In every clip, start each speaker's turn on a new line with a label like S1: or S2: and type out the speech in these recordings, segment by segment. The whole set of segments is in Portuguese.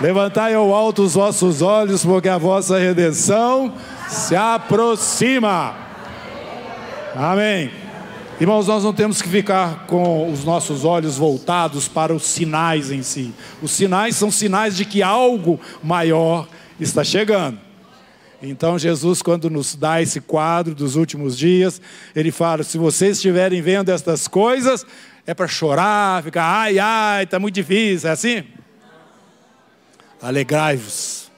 S1: Levantai ao alto os vossos olhos, porque a vossa redenção se aproxima. Amém. Irmãos, nós não temos que ficar com os nossos olhos voltados para os sinais em si. Os sinais são sinais de que algo maior está chegando. Então, Jesus, quando nos dá esse quadro dos últimos dias, ele fala: se vocês estiverem vendo estas coisas, é para chorar, ficar, ai, ai, está muito difícil, é assim? Alegrai-vos,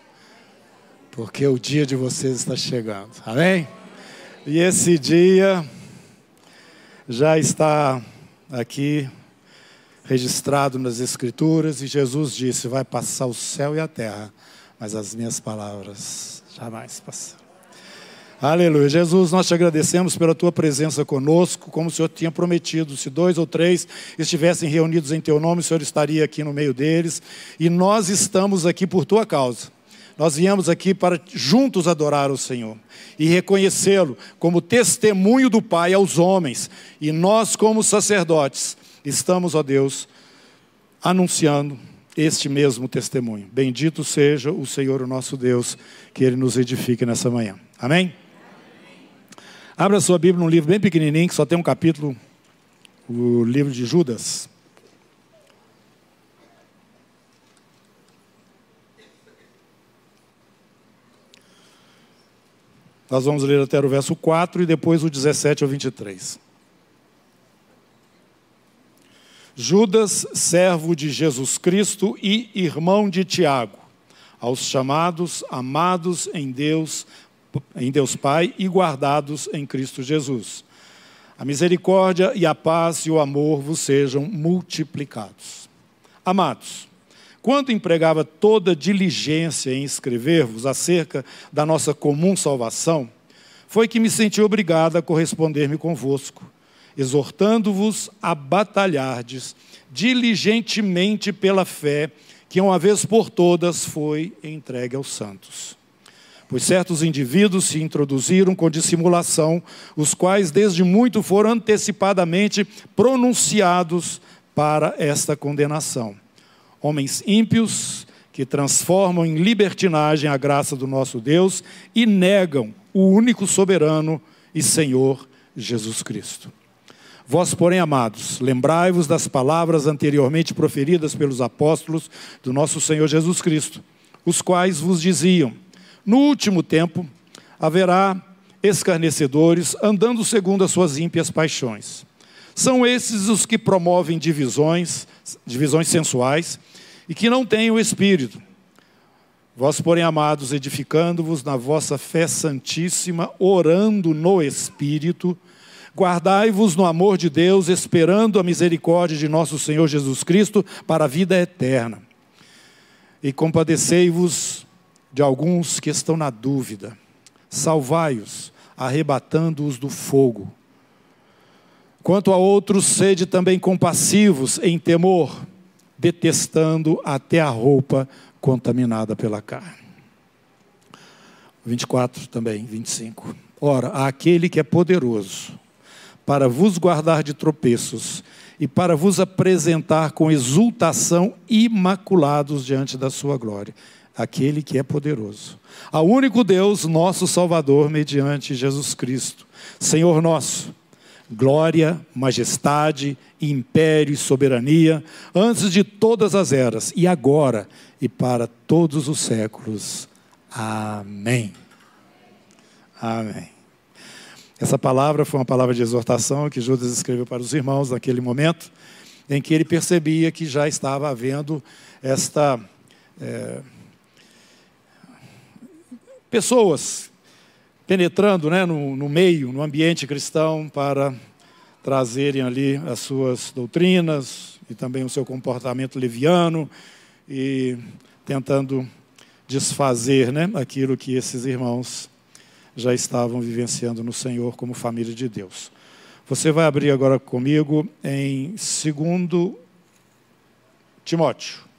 S1: porque o dia de vocês está chegando, amém? E esse dia já está aqui registrado nas Escrituras, e Jesus disse: Vai passar o céu e a terra, mas as minhas palavras jamais passarão. Aleluia. Jesus, nós te agradecemos pela tua presença conosco, como o Senhor tinha prometido. Se dois ou três estivessem reunidos em teu nome, o Senhor estaria aqui no meio deles. E nós estamos aqui por tua causa. Nós viemos aqui para juntos adorar o Senhor e reconhecê-lo como testemunho do Pai aos homens. E nós, como sacerdotes, estamos, ó Deus, anunciando este mesmo testemunho. Bendito seja o Senhor, o nosso Deus, que Ele nos edifique nessa manhã. Amém? Abra sua Bíblia num livro bem pequenininho, que só tem um capítulo, o livro de Judas. Nós vamos ler até o verso 4 e depois o 17 ao 23. Judas, servo de Jesus Cristo e irmão de Tiago, aos chamados, amados em Deus, em Deus Pai e guardados em Cristo Jesus. A misericórdia e a paz e o amor vos sejam multiplicados. Amados, quando empregava toda diligência em escrever-vos acerca da nossa comum salvação, foi que me senti obrigado a corresponder-me convosco, exortando-vos a batalhardes diligentemente pela fé que uma vez por todas foi entregue aos santos pois certos indivíduos se introduziram com dissimulação, os quais desde muito foram antecipadamente pronunciados para esta condenação. Homens ímpios que transformam em libertinagem a graça do nosso Deus e negam o único soberano e Senhor Jesus Cristo. Vós, porém, amados, lembrai-vos das palavras anteriormente proferidas pelos apóstolos do nosso Senhor Jesus Cristo, os quais vos diziam: no último tempo, haverá escarnecedores andando segundo as suas ímpias paixões. São esses os que promovem divisões, divisões sensuais e que não têm o espírito. Vós, porém, amados, edificando-vos na vossa fé santíssima, orando no espírito, guardai-vos no amor de Deus, esperando a misericórdia de nosso Senhor Jesus Cristo para a vida eterna. E compadecei-vos de alguns que estão na dúvida. Salvai-os, arrebatando-os do fogo. Quanto a outros, sede também compassivos em temor, detestando até a roupa contaminada pela carne. 24 também, 25. Ora, aquele que é poderoso para vos guardar de tropeços e para vos apresentar com exultação imaculados diante da sua glória aquele que é poderoso. Ao único Deus, nosso Salvador, mediante Jesus Cristo, Senhor nosso, glória, majestade, império e soberania, antes de todas as eras, e agora e para todos os séculos. Amém. Amém. Essa palavra foi uma palavra de exortação que Judas escreveu para os irmãos naquele momento, em que ele percebia que já estava havendo esta. É, pessoas penetrando né, no, no meio, no ambiente cristão, para trazerem ali as suas doutrinas e também o seu comportamento leviano e tentando desfazer né, aquilo que esses irmãos já estavam vivenciando no Senhor como família de Deus. Você vai abrir agora comigo em 2 Timóteo.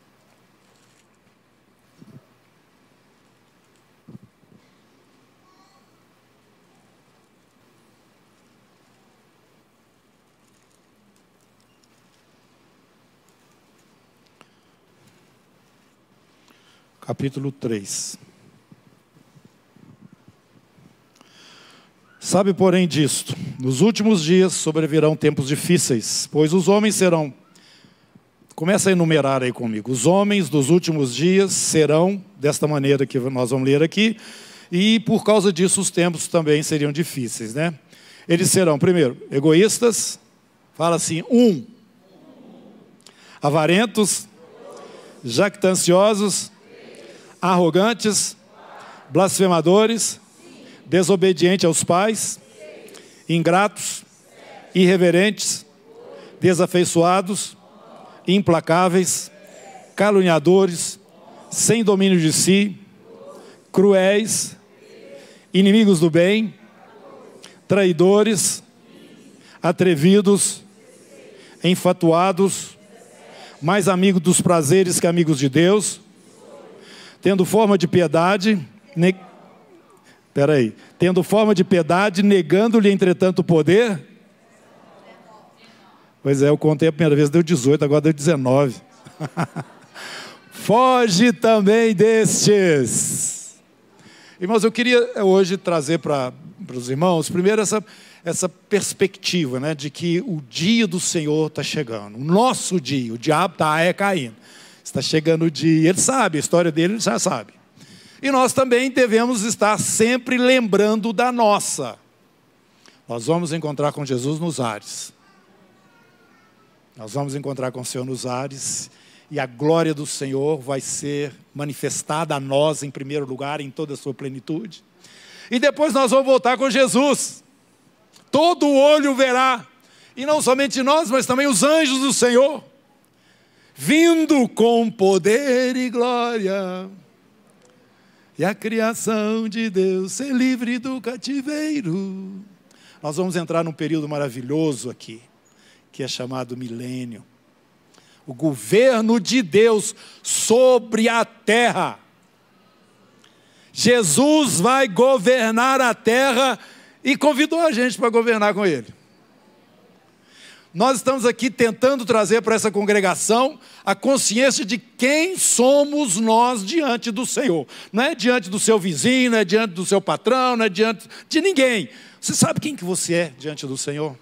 S1: Capítulo 3. Sabe, porém, disto: nos últimos dias sobrevirão tempos difíceis, pois os homens serão. Começa a enumerar aí comigo. Os homens dos últimos dias serão desta maneira que nós vamos ler aqui, e por causa disso os tempos também seriam difíceis, né? Eles serão, primeiro, egoístas, fala assim, um, avarentos, jactanciosos, arrogantes, blasfemadores, desobedientes aos pais, ingratos, irreverentes, desafeiçoados, implacáveis, caluniadores, sem domínio de si, cruéis, inimigos do bem, traidores, atrevidos, enfatuados, mais amigos dos prazeres que amigos de Deus, tendo forma de piedade, ne... peraí, tendo forma de piedade, negando-lhe entretanto o poder. Pois é, eu contei a primeira vez, deu 18, agora deu 19. Foge também destes. Irmãos, eu queria hoje trazer para os irmãos, primeiro essa, essa perspectiva né, de que o dia do Senhor está chegando, o nosso dia, o diabo está é caindo. Está chegando o dia, ele sabe, a história dele ele já sabe. E nós também devemos estar sempre lembrando da nossa. Nós vamos encontrar com Jesus nos ares. Nós vamos encontrar com o Senhor nos ares e a glória do Senhor vai ser manifestada a nós em primeiro lugar, em toda a sua plenitude. E depois nós vamos voltar com Jesus. Todo olho verá, e não somente nós, mas também os anjos do Senhor vindo com poder e glória, e a criação de Deus ser livre do cativeiro. Nós vamos entrar num período maravilhoso aqui, que é chamado milênio. O governo de Deus sobre a terra. Jesus vai governar a terra e convidou a gente para governar com ele. Nós estamos aqui tentando trazer para essa congregação a consciência de quem somos nós diante do Senhor. Não é diante do seu vizinho, não é diante do seu patrão, não é diante de ninguém. Você sabe quem que você é diante do Senhor?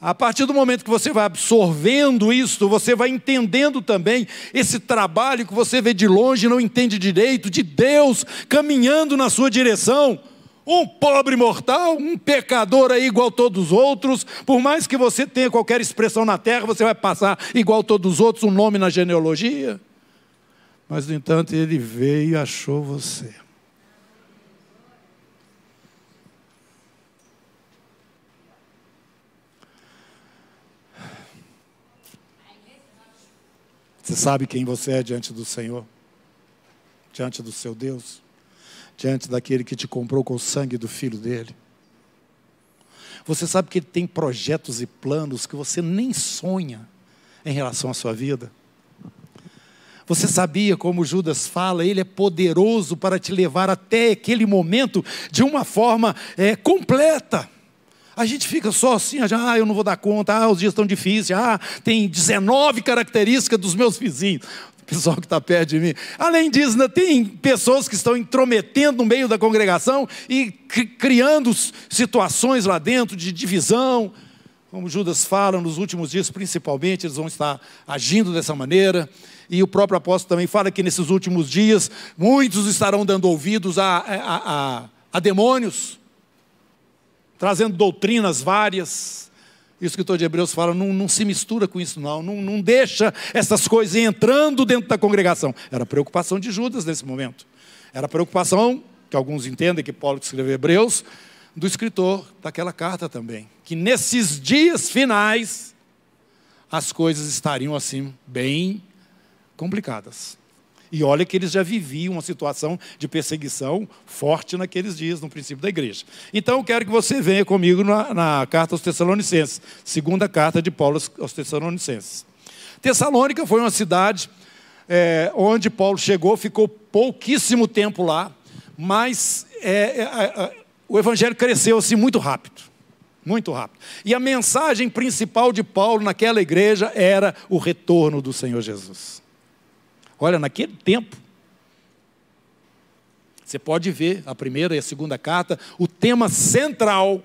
S1: A partir do momento que você vai absorvendo isso, você vai entendendo também esse trabalho que você vê de longe, não entende direito, de Deus caminhando na sua direção um pobre mortal, um pecador aí igual todos os outros, por mais que você tenha qualquer expressão na terra, você vai passar igual todos os outros, um nome na genealogia. Mas, no entanto, ele veio e achou você. Você sabe quem você é diante do Senhor? Diante do seu Deus? Diante daquele que te comprou com o sangue do filho dele. Você sabe que ele tem projetos e planos que você nem sonha em relação à sua vida. Você sabia, como Judas fala, ele é poderoso para te levar até aquele momento de uma forma é, completa. A gente fica só assim, ah, eu não vou dar conta, ah, os dias estão difíceis, ah, tem 19 características dos meus vizinhos pessoal que está perto de mim. Além disso, ainda tem pessoas que estão intrometendo no meio da congregação e criando situações lá dentro de divisão. Como Judas fala, nos últimos dias, principalmente, eles vão estar agindo dessa maneira. E o próprio apóstolo também fala que nesses últimos dias, muitos estarão dando ouvidos a, a, a, a demônios, trazendo doutrinas várias e o escritor de Hebreus fala: não, não se mistura com isso, não. não. Não deixa essas coisas entrando dentro da congregação. Era preocupação de Judas nesse momento. Era preocupação, que alguns entendem que Paulo escreveu Hebreus, do escritor daquela carta também. Que nesses dias finais, as coisas estariam assim, bem complicadas. E olha que eles já viviam uma situação de perseguição forte naqueles dias, no princípio da igreja. Então eu quero que você venha comigo na, na carta aos Tessalonicenses, segunda carta de Paulo aos Tessalonicenses. Tessalônica foi uma cidade é, onde Paulo chegou, ficou pouquíssimo tempo lá, mas é, é, o evangelho cresceu assim muito rápido. Muito rápido. E a mensagem principal de Paulo naquela igreja era o retorno do Senhor Jesus. Olha, naquele tempo, você pode ver a primeira e a segunda carta, o tema central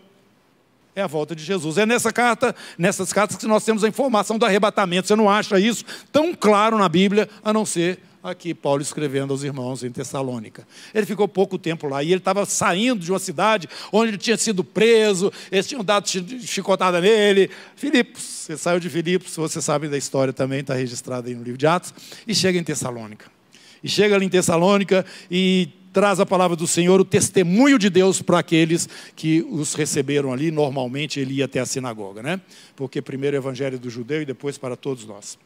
S1: é a volta de Jesus. É nessa carta, nessas cartas que nós temos a informação do arrebatamento. Você não acha isso tão claro na Bíblia, a não ser aqui Paulo escrevendo aos irmãos em Tessalônica. Ele ficou pouco tempo lá e ele estava saindo de uma cidade onde ele tinha sido preso, eles tinham dado chicotada nele. Filipos, você saiu de Filipos, você sabe da história também, está registrada aí no livro de Atos, e chega em Tessalônica. E chega ali em Tessalônica e traz a palavra do Senhor, o testemunho de Deus para aqueles que os receberam ali. Normalmente ele ia até a sinagoga, né? Porque primeiro o evangelho do judeu e depois para todos nós.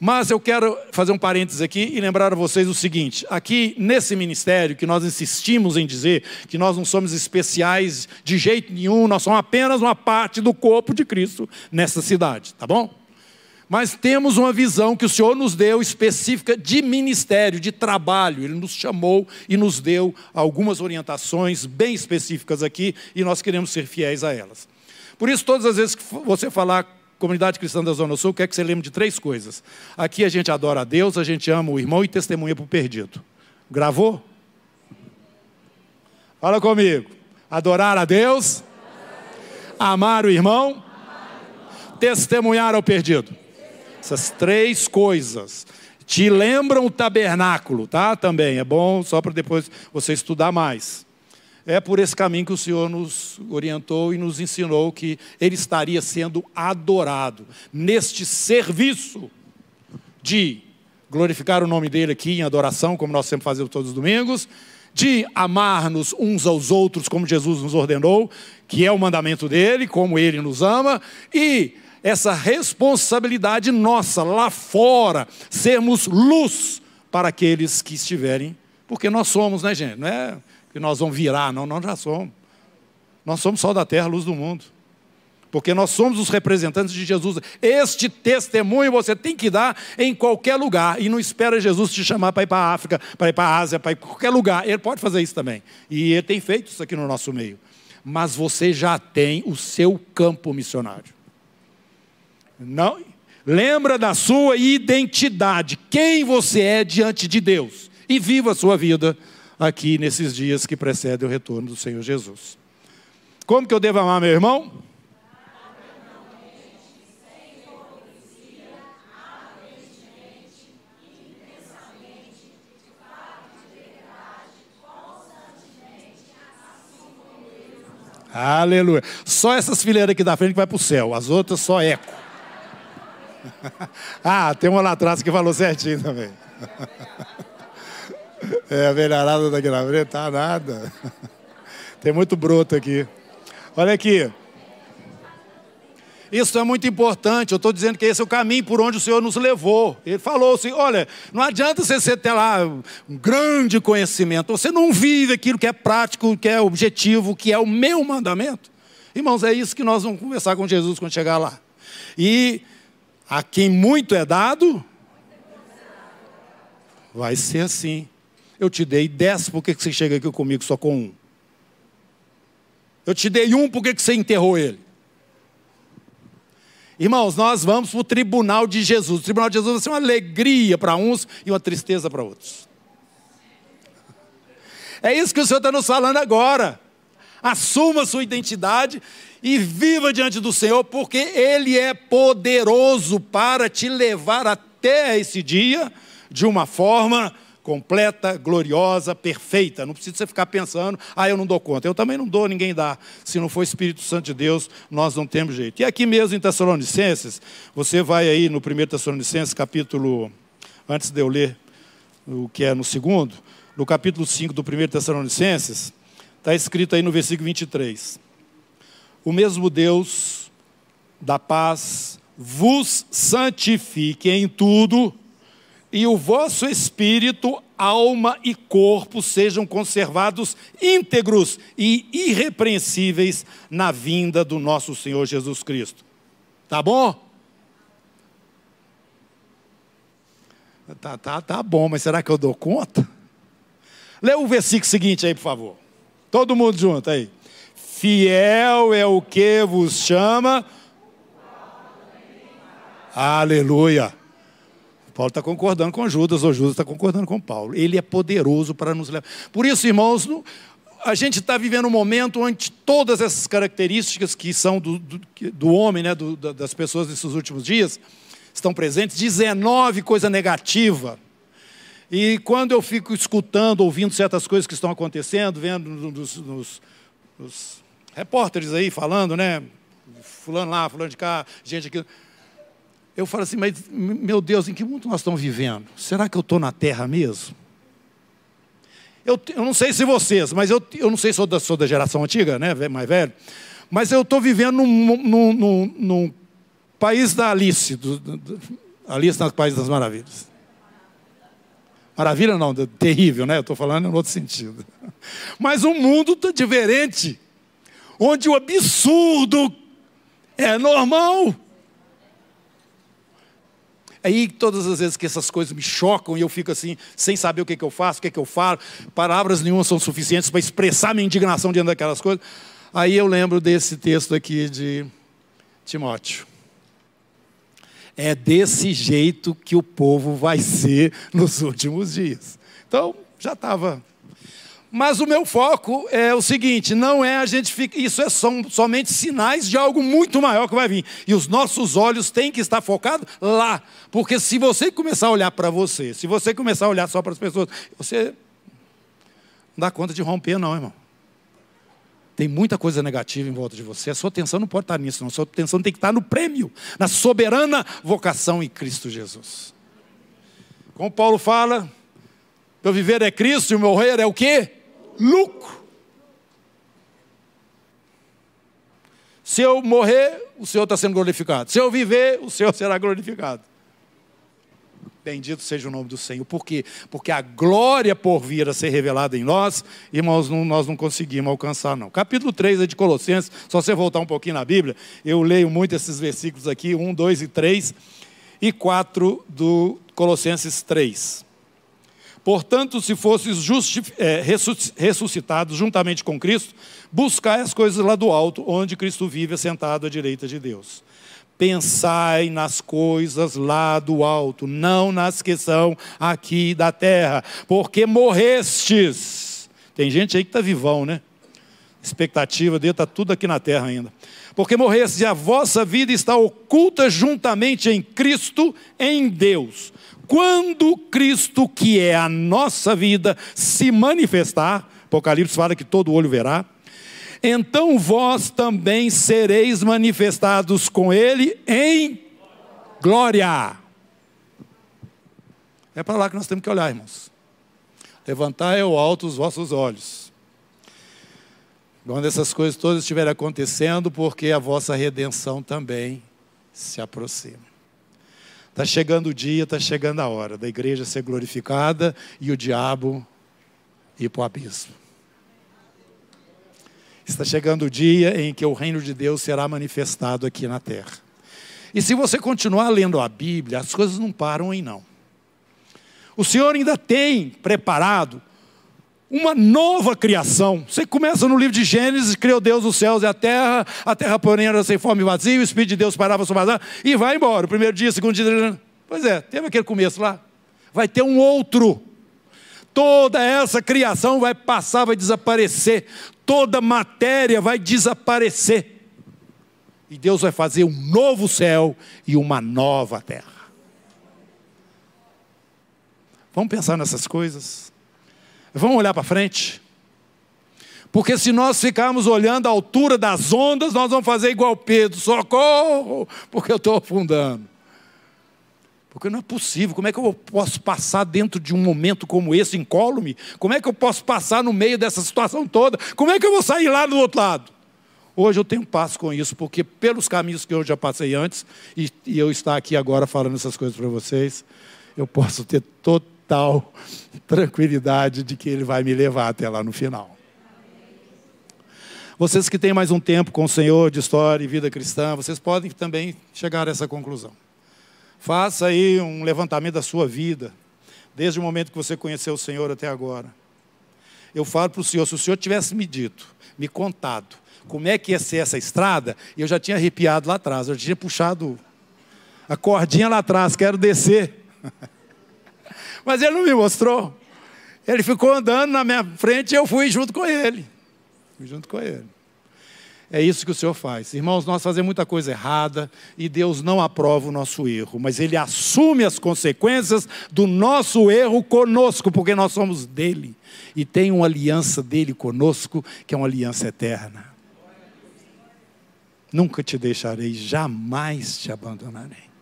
S1: Mas eu quero fazer um parênteses aqui e lembrar a vocês o seguinte: aqui nesse ministério que nós insistimos em dizer que nós não somos especiais de jeito nenhum, nós somos apenas uma parte do corpo de Cristo nessa cidade, tá bom? Mas temos uma visão que o Senhor nos deu específica de ministério, de trabalho. Ele nos chamou e nos deu algumas orientações bem específicas aqui e nós queremos ser fiéis a elas. Por isso, todas as vezes que você falar comunidade cristã da Zona Sul, quer que você lembre de três coisas. Aqui a gente adora a Deus, a gente ama o irmão e testemunha para o perdido. Gravou? Fala comigo. Adorar a Deus, amar o irmão, testemunhar ao perdido. Essas três coisas te lembram o tabernáculo, tá? Também é bom só para depois você estudar mais. É por esse caminho que o Senhor nos orientou e nos ensinou que ele estaria sendo adorado neste serviço de glorificar o nome dele aqui em adoração, como nós sempre fazemos todos os domingos, de amar-nos uns aos outros como Jesus nos ordenou, que é o mandamento dele, como ele nos ama, e essa responsabilidade nossa lá fora, sermos luz para aqueles que estiverem, porque nós somos, né, gente? Não é que nós vamos virar, não, nós já somos. Nós somos só da terra, luz do mundo. Porque nós somos os representantes de Jesus. Este testemunho você tem que dar em qualquer lugar. E não espera Jesus te chamar para ir para a África, para ir para a Ásia, para ir para qualquer lugar. Ele pode fazer isso também. E ele tem feito isso aqui no nosso meio. Mas você já tem o seu campo missionário. Não, lembra da sua identidade, quem você é diante de Deus. E viva a sua vida aqui nesses dias que precedem o retorno do Senhor Jesus. Como que eu devo amar meu irmão? Aleluia. Só essas fileiras aqui da frente que vai para o céu, as outras só eco. ah, tem uma lá atrás que falou certinho também. é, a velharada na frente, tá nada. tem muito broto aqui. Olha aqui. Isso é muito importante. Eu estou dizendo que esse é o caminho por onde o Senhor nos levou. Ele falou assim: olha, não adianta você ter lá um grande conhecimento. Você não vive aquilo que é prático, que é objetivo, que é o meu mandamento. Irmãos, é isso que nós vamos conversar com Jesus quando chegar lá. E a quem muito é dado, vai ser assim. Eu te dei dez, por que você chega aqui comigo só com um? Eu te dei um, por que você enterrou ele? Irmãos, nós vamos para o tribunal de Jesus. O tribunal de Jesus vai ser uma alegria para uns e uma tristeza para outros. É isso que o Senhor está nos falando agora. Assuma sua identidade e viva diante do Senhor, porque Ele é poderoso para te levar até esse dia de uma forma completa, gloriosa, perfeita. Não precisa você ficar pensando, ah, eu não dou conta. Eu também não dou, ninguém dá. Se não for Espírito Santo de Deus, nós não temos jeito. E aqui mesmo em Tessalonicenses, você vai aí no 1 Tessalonicenses, capítulo, antes de eu ler o que é no segundo, no capítulo 5 do 1 Tessalonicenses, está escrito aí no versículo 23 o mesmo Deus da paz vos santifique em tudo, e o vosso espírito, alma e corpo sejam conservados íntegros e irrepreensíveis na vinda do nosso Senhor Jesus Cristo. Tá bom? Tá, tá, tá bom, mas será que eu dou conta? Lê o versículo seguinte aí, por favor. Todo mundo junto aí. Fiel é o que vos chama. Aleluia. Paulo está concordando com Judas, ou Judas está concordando com Paulo. Ele é poderoso para nos levar. Por isso, irmãos, a gente está vivendo um momento onde todas essas características que são do, do, do homem, né, do, das pessoas nesses últimos dias, estão presentes. 19 coisa negativa. E quando eu fico escutando, ouvindo certas coisas que estão acontecendo, vendo nos, nos, nos repórteres aí falando, né? Fulano lá, fulano de cá, gente aqui. Eu falo assim, mas meu Deus, em que mundo nós estamos vivendo? Será que eu estou na terra mesmo? Eu, eu, não sei se vocês, mas eu, eu não sei se sou da, sou da geração antiga, né, mais velho, mas eu estou vivendo num, num, num, num, país da Alice, do, do, Alice no País das Maravilhas. Maravilha não, terrível, né? Eu estou falando em outro sentido. Mas um mundo diferente, onde o absurdo é normal. Aí todas as vezes que essas coisas me chocam e eu fico assim, sem saber o que, que eu faço, o que, que eu falo, palavras nenhuma são suficientes para expressar minha indignação diante daquelas coisas. Aí eu lembro desse texto aqui de Timóteo. É desse jeito que o povo vai ser nos últimos dias. Então, já estava mas o meu foco é o seguinte: não é a gente ficar. Isso é som, somente sinais de algo muito maior que vai vir. E os nossos olhos têm que estar focados lá. Porque se você começar a olhar para você, se você começar a olhar só para as pessoas, você não dá conta de romper, não, irmão. Tem muita coisa negativa em volta de você. A sua atenção não pode estar nisso, não. A sua atenção tem que estar no prêmio, na soberana vocação em Cristo Jesus. Como Paulo fala, eu viver é Cristo e o morrer é o quê? Lucro. Se eu morrer, o Senhor está sendo glorificado. Se eu viver, o Senhor será glorificado. Bendito seja o nome do Senhor. Por quê? Porque a glória por vir a ser revelada em nós, irmãos, não, nós não conseguimos alcançar, não. Capítulo 3 é de Colossenses, só você voltar um pouquinho na Bíblia, eu leio muito esses versículos aqui, 1, 2 e 3, e 4 do Colossenses 3. Portanto, se fosses é, ressuscitados juntamente com Cristo, buscai as coisas lá do alto, onde Cristo vive sentado à direita de Deus. Pensai nas coisas lá do alto, não nas que são aqui da terra, porque morrestes. Tem gente aí que está vivão, né? Expectativa dele está tudo aqui na terra ainda. Porque morrestes e a vossa vida está oculta juntamente em Cristo, em Deus. Quando Cristo, que é a nossa vida, se manifestar, Apocalipse fala que todo olho verá, então vós também sereis manifestados com Ele em glória. É para lá que nós temos que olhar, irmãos. Levantai ao alto os vossos olhos. Quando essas coisas todas estiverem acontecendo, porque a vossa redenção também se aproxima. Está chegando o dia, está chegando a hora da igreja ser glorificada e o diabo ir para o abismo. Está chegando o dia em que o reino de Deus será manifestado aqui na terra. E se você continuar lendo a Bíblia, as coisas não param aí não. O Senhor ainda tem preparado uma nova criação. Você começa no livro de Gênesis, criou Deus os céus e a terra, a terra porém era sem forma e vazia, o Espírito de Deus parava sobre a e vai embora. O primeiro dia, o segundo dia. Pois é, teve aquele começo lá. Vai ter um outro. Toda essa criação vai passar, vai desaparecer. Toda matéria vai desaparecer. E Deus vai fazer um novo céu e uma nova terra. Vamos pensar nessas coisas? Vamos olhar para frente. Porque se nós ficarmos olhando a altura das ondas, nós vamos fazer igual Pedro, socorro, porque eu estou afundando. Porque não é possível. Como é que eu posso passar dentro de um momento como esse, incólume? Como é que eu posso passar no meio dessa situação toda? Como é que eu vou sair lá do outro lado? Hoje eu tenho paz com isso, porque pelos caminhos que eu já passei antes, e, e eu estar aqui agora falando essas coisas para vocês, eu posso ter todo total tranquilidade de que Ele vai me levar até lá no final. Vocês que têm mais um tempo com o Senhor de história e vida cristã, vocês podem também chegar a essa conclusão. Faça aí um levantamento da sua vida, desde o momento que você conheceu o Senhor até agora. Eu falo para o Senhor, se o Senhor tivesse me dito, me contado, como é que ia ser essa estrada, eu já tinha arrepiado lá atrás, eu já tinha puxado a cordinha lá atrás, quero descer. Mas ele não me mostrou. Ele ficou andando na minha frente e eu fui junto com ele. Fui junto com ele. É isso que o Senhor faz. Irmãos, nós fazemos muita coisa errada e Deus não aprova o nosso erro, mas Ele assume as consequências do nosso erro conosco, porque nós somos dele e tem uma aliança dele conosco, que é uma aliança eterna. Nunca te deixarei, jamais te abandonarei.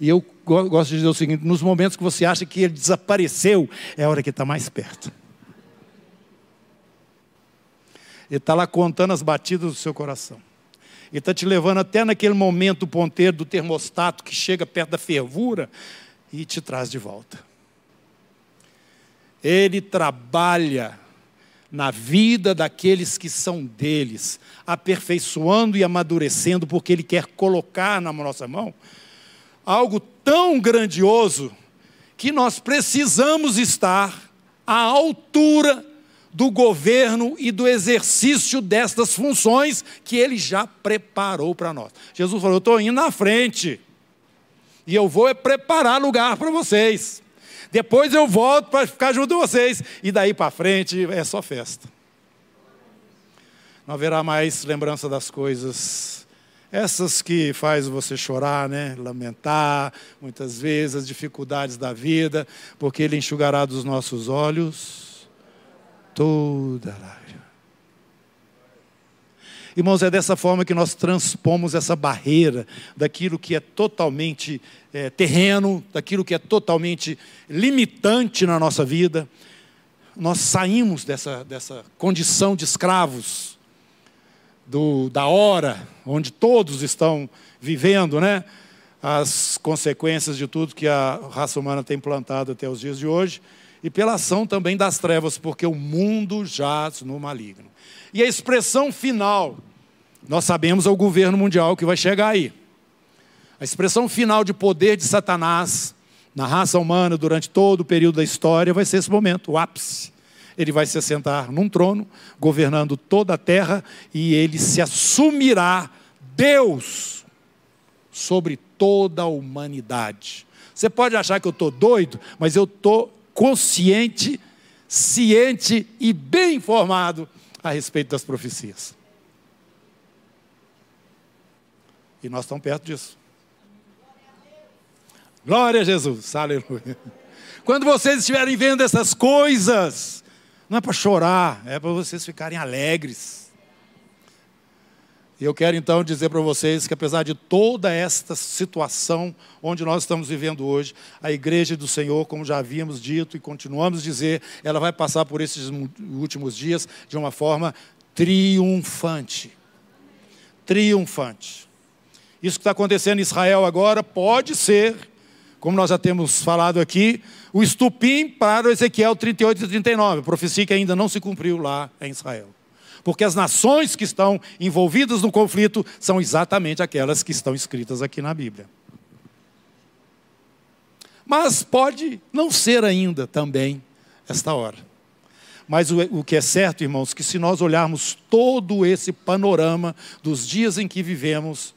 S1: E eu gosto de dizer o seguinte: nos momentos que você acha que ele desapareceu, é a hora que está mais perto. Ele está lá contando as batidas do seu coração. Ele está te levando até naquele momento ponteiro do termostato que chega perto da fervura e te traz de volta. Ele trabalha na vida daqueles que são deles, aperfeiçoando e amadurecendo, porque Ele quer colocar na nossa mão algo tão grandioso que nós precisamos estar à altura do governo e do exercício destas funções que ele já preparou para nós. Jesus falou: Eu estou indo na frente, e eu vou preparar lugar para vocês. Depois eu volto para ficar junto com vocês, e daí para frente é só festa. Não haverá mais lembrança das coisas, essas que faz você chorar, né? lamentar, muitas vezes as dificuldades da vida, porque Ele enxugará dos nossos olhos toda lágrima. Irmãos, é dessa forma que nós transpomos essa barreira daquilo que é totalmente é, terreno, daquilo que é totalmente limitante na nossa vida. Nós saímos dessa, dessa condição de escravos, do, da hora, onde todos estão vivendo, né? As consequências de tudo que a raça humana tem plantado até os dias de hoje e pela ação também das trevas, porque o mundo jaz no maligno. E a expressão final, nós sabemos é o governo mundial que vai chegar aí. A expressão final de poder de Satanás na raça humana durante todo o período da história vai ser esse momento, o ápice. Ele vai se assentar num trono, governando toda a terra, e ele se assumirá Deus sobre toda a humanidade. Você pode achar que eu estou doido, mas eu estou consciente, ciente e bem informado a respeito das profecias. E nós estamos perto disso. Glória a Jesus, aleluia. Quando vocês estiverem vendo essas coisas, não é para chorar, é para vocês ficarem alegres. E eu quero então dizer para vocês que, apesar de toda esta situação onde nós estamos vivendo hoje, a igreja do Senhor, como já havíamos dito e continuamos a dizer, ela vai passar por esses últimos dias de uma forma triunfante. Triunfante. Isso que está acontecendo em Israel agora pode ser, como nós já temos falado aqui, o estupim para Ezequiel 38 e 39, profecia que ainda não se cumpriu lá em Israel. Porque as nações que estão envolvidas no conflito são exatamente aquelas que estão escritas aqui na Bíblia. Mas pode não ser ainda também esta hora. Mas o, o que é certo, irmãos, que se nós olharmos todo esse panorama dos dias em que vivemos,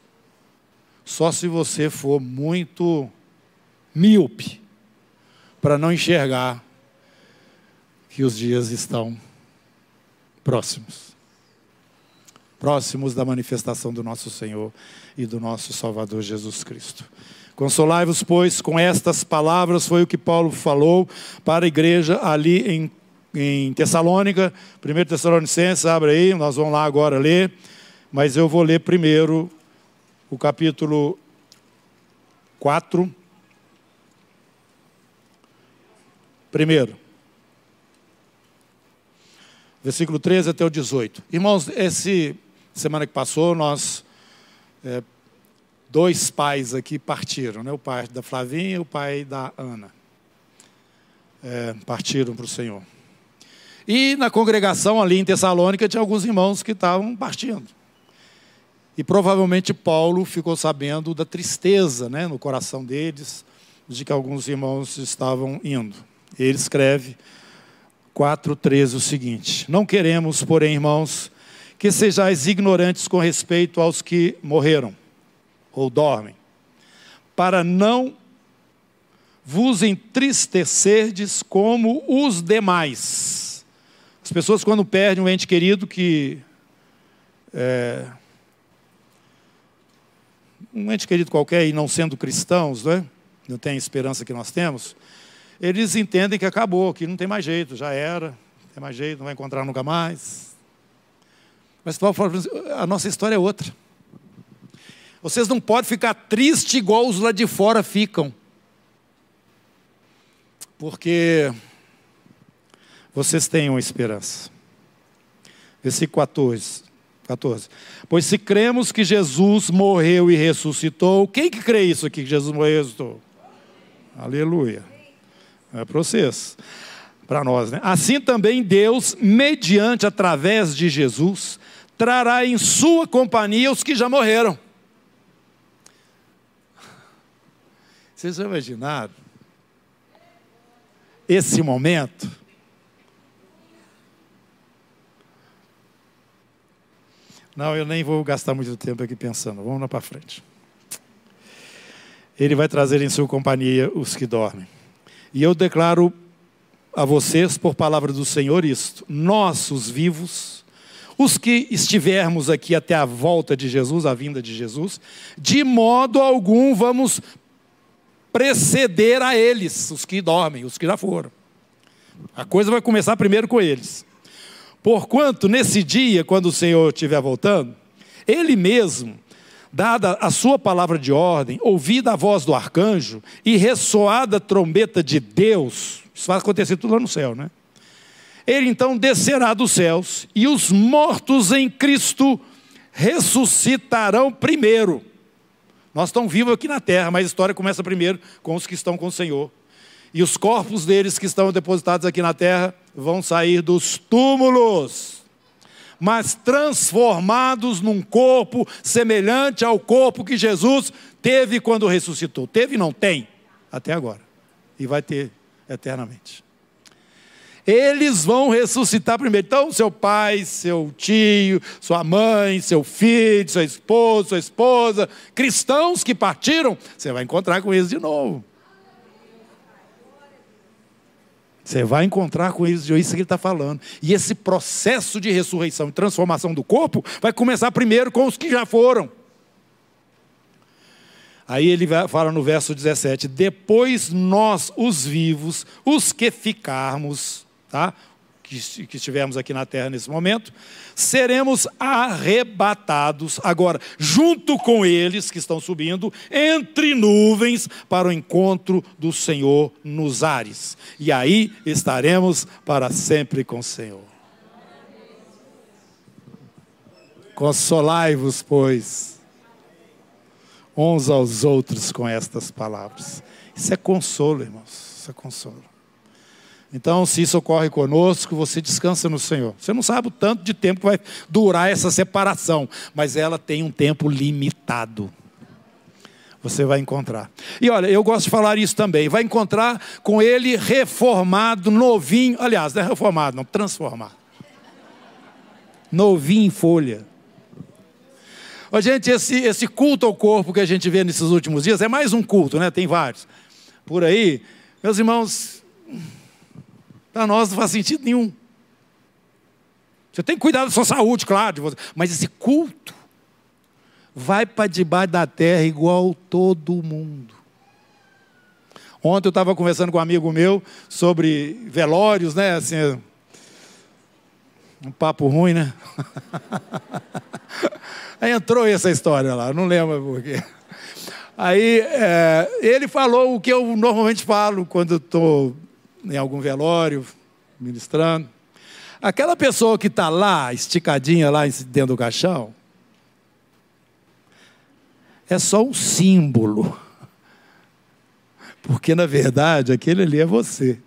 S1: só se você for muito míope para não enxergar que os dias estão próximos próximos da manifestação do nosso Senhor e do nosso Salvador Jesus Cristo. Consolai-vos, pois, com estas palavras, foi o que Paulo falou para a igreja ali em, em Tessalônica, 1 Tessalonicenses, abre aí, nós vamos lá agora ler, mas eu vou ler primeiro o capítulo 4. Primeiro, versículo 13 até o 18. Irmãos, esse Semana que passou, nós. É, dois pais aqui partiram, né? o pai da Flavinha e o pai da Ana. É, partiram para o Senhor. E na congregação ali em Tessalônica tinha alguns irmãos que estavam partindo. E provavelmente Paulo ficou sabendo da tristeza né, no coração deles, de que alguns irmãos estavam indo. Ele escreve 4,13 o seguinte: Não queremos, porém, irmãos, que sejais ignorantes com respeito aos que morreram ou dormem, para não vos entristecerdes como os demais. As pessoas, quando perdem um ente querido que. É, um ente querido qualquer e não sendo cristãos, não, é? não tem a esperança que nós temos, eles entendem que acabou, que não tem mais jeito, já era, não tem mais jeito, não vai encontrar nunca mais. Mas Paulo fala, a nossa história é outra. Vocês não podem ficar tristes igual os lá de fora ficam. Porque vocês têm uma esperança. Versículo 14. 14. Pois se cremos que Jesus morreu e ressuscitou, quem que crê isso aqui, que Jesus morreu e ressuscitou? Aleluia. É para vocês. Para nós, né? Assim também Deus, mediante, através de Jesus, trará em sua companhia os que já morreram. Vocês já imaginaram esse momento? Não, eu nem vou gastar muito tempo aqui pensando. Vamos lá para frente. Ele vai trazer em sua companhia os que dormem. E eu declaro a vocês, por palavra do Senhor, isto: nós, os vivos, os que estivermos aqui até a volta de Jesus, a vinda de Jesus, de modo algum vamos preceder a eles, os que dormem, os que já foram. A coisa vai começar primeiro com eles. Porquanto, nesse dia, quando o Senhor estiver voltando, Ele mesmo, dada a sua palavra de ordem, ouvida a voz do arcanjo e ressoada a trombeta de Deus, isso vai acontecer tudo lá no céu, né? Ele então descerá dos céus e os mortos em Cristo ressuscitarão primeiro. Nós estamos vivos aqui na terra, mas a história começa primeiro com os que estão com o Senhor. E os corpos deles que estão depositados aqui na terra vão sair dos túmulos, mas transformados num corpo semelhante ao corpo que Jesus teve quando ressuscitou. Teve e não tem, até agora. E vai ter eternamente. Eles vão ressuscitar primeiro. Então, seu pai, seu tio, sua mãe, seu filho, seu esposo, sua esposa, cristãos que partiram, você vai encontrar com eles de novo. Você vai encontrar com eles, é isso que ele está falando. E esse processo de ressurreição e transformação do corpo vai começar primeiro com os que já foram. Aí ele fala no verso 17: Depois nós, os vivos, os que ficarmos, tá? Que, que estivermos aqui na terra nesse momento, seremos arrebatados agora, junto com eles que estão subindo, entre nuvens, para o encontro do Senhor nos ares. E aí estaremos para sempre com o Senhor. Consolai-vos, pois, uns aos outros com estas palavras. Isso é consolo, irmãos. Isso é consolo. Então, se isso ocorre conosco, você descansa no Senhor. Você não sabe o tanto de tempo que vai durar essa separação, mas ela tem um tempo limitado. Você vai encontrar. E olha, eu gosto de falar isso também. Vai encontrar com ele reformado, novinho. Aliás, não é reformado, não, transformado. Novinho em folha. Ô, gente, esse, esse culto ao corpo que a gente vê nesses últimos dias é mais um culto, né? Tem vários. Por aí, meus irmãos, para nós não faz sentido nenhum. Você tem que cuidar da sua saúde, claro, mas esse culto vai para debaixo da terra igual todo mundo. Ontem eu estava conversando com um amigo meu sobre velórios, né? Assim, um papo ruim, né? Aí entrou essa história lá, não lembro por quê. Aí é, ele falou o que eu normalmente falo quando estou em algum velório, ministrando. Aquela pessoa que está lá, esticadinha lá dentro do caixão, é só um símbolo. Porque, na verdade, aquele ali é você.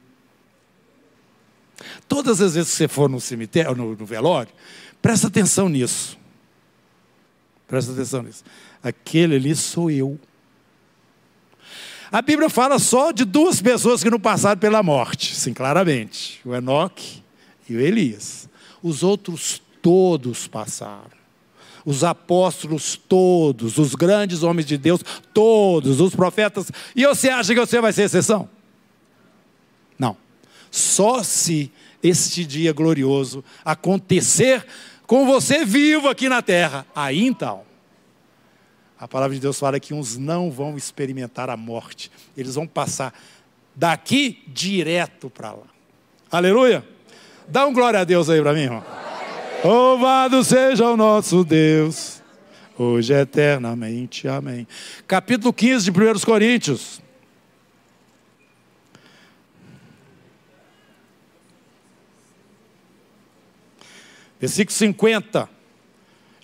S1: Todas as vezes que você for no cemitério, no, no velório, presta atenção nisso. Presta atenção nisso. Aquele ali sou eu. A Bíblia fala só de duas pessoas que não passaram pela morte, sim, claramente: o Enoque e o Elias. Os outros todos passaram. os apóstolos todos, os grandes homens de Deus todos, os profetas. E você acha que você vai ser exceção? Não. Só se este dia glorioso acontecer com você vivo aqui na terra. Aí então, a palavra de Deus fala que uns não vão experimentar a morte, eles vão passar daqui direto para lá. Aleluia! Dá um glória a Deus aí para mim, irmão. Louvado seja o nosso Deus, hoje eternamente. Amém. Capítulo 15 de 1 Coríntios. Versículo 50.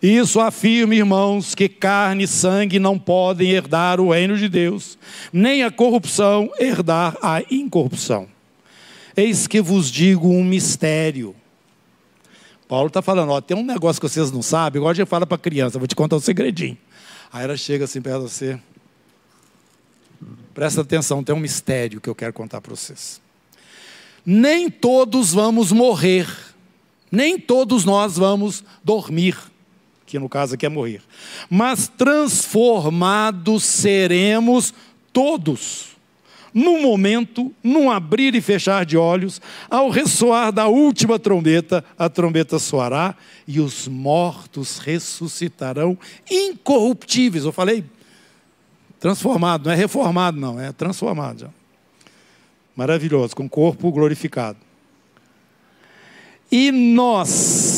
S1: Isso afirma, irmãos, que carne e sangue não podem herdar o reino de Deus, nem a corrupção herdar a incorrupção. Eis que vos digo um mistério. Paulo está falando, ó, tem um negócio que vocês não sabem, igual a gente fala para criança, vou te contar um segredinho. Aí ela chega assim perto de você. Presta atenção, tem um mistério que eu quero contar para vocês. Nem todos vamos morrer, nem todos nós vamos dormir, que no caso aqui é morrer, mas transformados seremos todos num momento, num abrir e fechar de olhos, ao ressoar da última trombeta, a trombeta soará e os mortos ressuscitarão incorruptíveis. Eu falei transformado, não é reformado, não, é transformado. Maravilhoso, com corpo glorificado. E nós,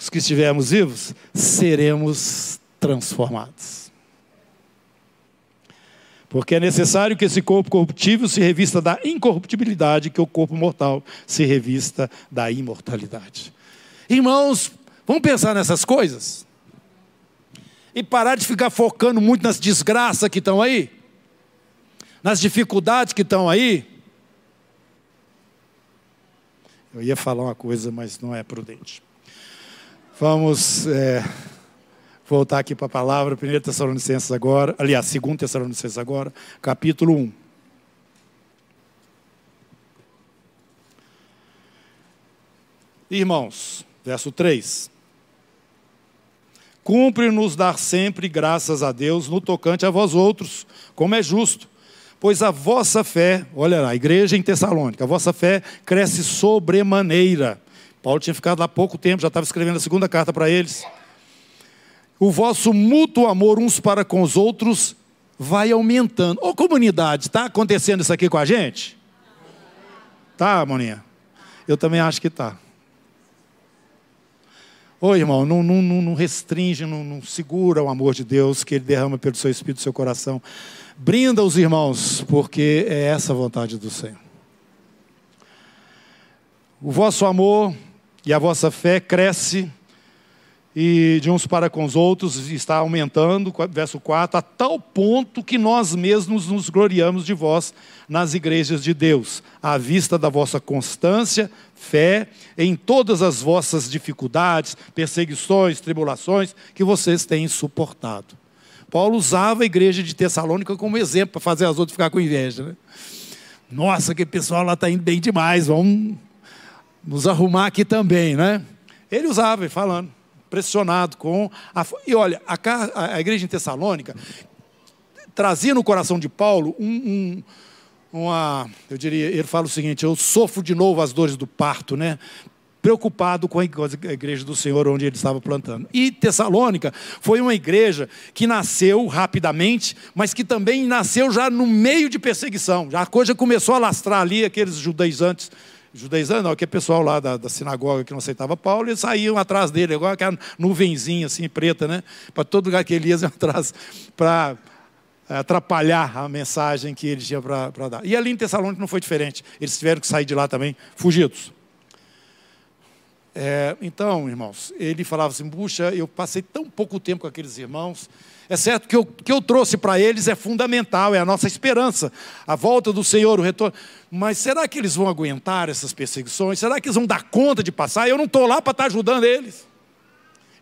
S1: os que estivermos vivos, seremos transformados. Porque é necessário que esse corpo corruptível se revista da incorruptibilidade, que o corpo mortal se revista da imortalidade. Irmãos, vamos pensar nessas coisas? E parar de ficar focando muito nas desgraças que estão aí? Nas dificuldades que estão aí? Eu ia falar uma coisa, mas não é prudente. Vamos. É voltar aqui para a palavra, 1 Tessalonicenses agora, aliás, 2 Tessalonicenses agora, capítulo 1. Irmãos, verso 3. Cumpre-nos dar sempre graças a Deus no tocante a vós outros, como é justo, pois a vossa fé, olha lá, a igreja em Tessalônica, a vossa fé cresce sobremaneira. Paulo tinha ficado lá pouco tempo, já estava escrevendo a segunda carta para eles o vosso mútuo amor uns para com os outros vai aumentando. Ô comunidade, está acontecendo isso aqui com a gente? Tá, Moninha? Eu também acho que está. Ô irmão, não, não, não restringe, não, não, segura o amor de Deus que Ele derrama pelo seu Espírito seu coração. Brinda os irmãos, porque é essa a vontade do Senhor. O vosso amor e a vossa fé cresce e de uns para com os outros está aumentando, verso 4, a tal ponto que nós mesmos nos gloriamos de vós nas igrejas de Deus, à vista da vossa constância, fé, em todas as vossas dificuldades, perseguições, tribulações que vocês têm suportado. Paulo usava a igreja de Tessalônica como exemplo para fazer as outras ficar com inveja. Né? Nossa, que pessoal lá está indo bem demais, vamos nos arrumar aqui também, né? Ele usava, falando pressionado com. A, e olha, a, a igreja em Tessalônica trazia no coração de Paulo um, um, uma. Eu diria, ele fala o seguinte: eu sofro de novo as dores do parto, né? preocupado com a igreja do Senhor onde ele estava plantando. E Tessalônica foi uma igreja que nasceu rapidamente, mas que também nasceu já no meio de perseguição. Já a coisa começou a lastrar ali aqueles judaizantes judaizando, não, aquele pessoal lá da, da, sinagoga que não aceitava Paulo, eles saíam atrás dele, igual aquela nuvenzinha assim, preta, né? Para todo lugar que ele ia, atrás, para é, atrapalhar a mensagem que ele tinha para dar. E ali em Tessalônica não foi diferente, eles tiveram que sair de lá também, fugidos. É, então, irmãos, ele falava assim: puxa, eu passei tão pouco tempo com aqueles irmãos. É certo que o que eu trouxe para eles é fundamental, é a nossa esperança, a volta do Senhor, o retorno. Mas será que eles vão aguentar essas perseguições? Será que eles vão dar conta de passar? Eu não estou lá para estar ajudando eles.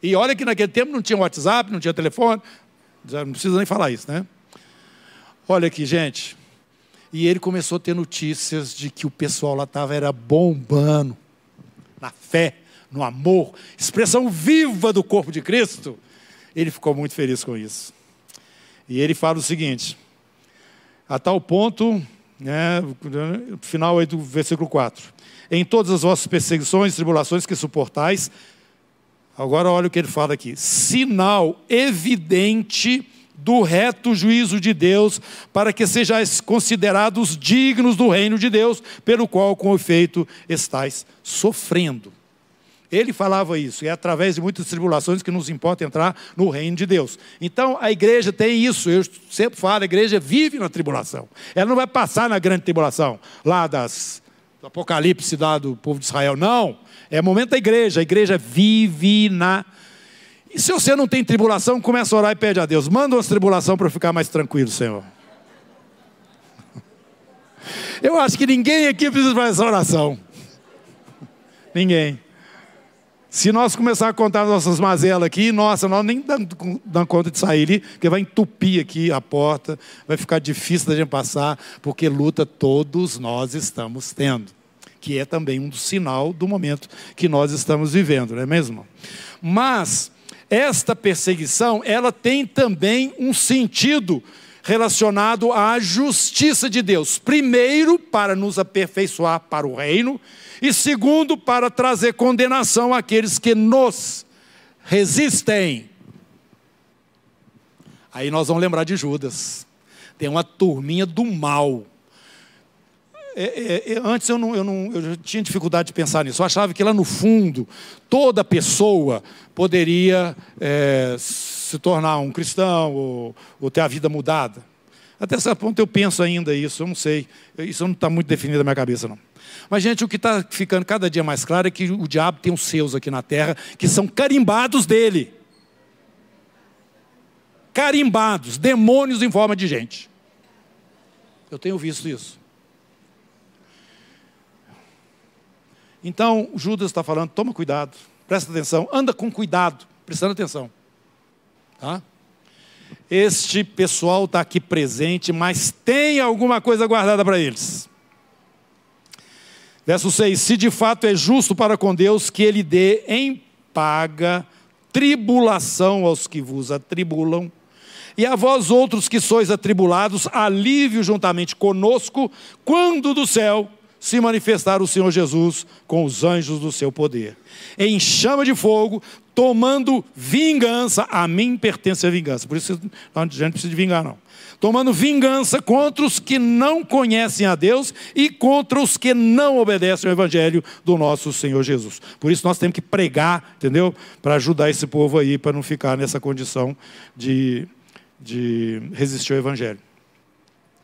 S1: E olha que naquele tempo não tinha WhatsApp, não tinha telefone, não precisa nem falar isso, né? Olha aqui, gente. E ele começou a ter notícias de que o pessoal lá estava era bombando na fé, no amor, expressão viva do corpo de Cristo. Ele ficou muito feliz com isso. E ele fala o seguinte: a tal ponto, né, final aí do versículo 4. Em todas as vossas perseguições e tribulações que suportais, agora olha o que ele fala aqui: sinal evidente do reto juízo de Deus, para que sejais considerados dignos do reino de Deus, pelo qual, com efeito, estáis sofrendo. Ele falava isso, e é através de muitas tribulações que nos importa entrar no reino de Deus. Então a igreja tem isso, eu sempre falo, a igreja vive na tribulação. Ela não vai passar na grande tribulação, lá das, do Apocalipse lá do povo de Israel, não. É momento da igreja, a igreja vive na. E se você não tem tribulação, começa a orar e pede a Deus, manda umas tribulação para eu ficar mais tranquilo, Senhor. Eu acho que ninguém aqui precisa fazer essa oração. Ninguém. Se nós começar a contar nossas mazelas aqui, nossa, nós nem damos, conta de sair ali, porque vai entupir aqui a porta, vai ficar difícil da gente passar, porque luta todos nós estamos tendo, que é também um sinal do momento que nós estamos vivendo, não é mesmo? Mas esta perseguição, ela tem também um sentido relacionado à justiça de Deus. Primeiro, para nos aperfeiçoar para o reino, e segundo, para trazer condenação àqueles que nos resistem. Aí nós vamos lembrar de Judas. Tem uma turminha do mal. É, é, é, antes eu, não, eu, não, eu tinha dificuldade de pensar nisso. Eu achava que lá no fundo, toda pessoa poderia é, se tornar um cristão ou, ou ter a vida mudada. Até certo ponto eu penso ainda isso, eu não sei. Isso não está muito definido na minha cabeça, não. Mas, gente, o que está ficando cada dia mais claro é que o diabo tem os seus aqui na terra, que são carimbados dele. Carimbados, demônios em forma de gente. Eu tenho visto isso. Então, Judas está falando: toma cuidado, presta atenção, anda com cuidado, prestando atenção. Tá? Este pessoal está aqui presente, mas tem alguma coisa guardada para eles. Verso 6: Se de fato é justo para com Deus que Ele dê em paga tribulação aos que vos atribulam, e a vós outros que sois atribulados, alívio juntamente conosco, quando do céu se manifestar o Senhor Jesus com os anjos do seu poder, em chama de fogo, tomando vingança, a mim pertence a vingança. Por isso a gente não precisa de vingar, não tomando vingança contra os que não conhecem a Deus e contra os que não obedecem ao Evangelho do nosso Senhor Jesus. Por isso nós temos que pregar, entendeu? Para ajudar esse povo aí, para não ficar nessa condição de, de resistir ao Evangelho.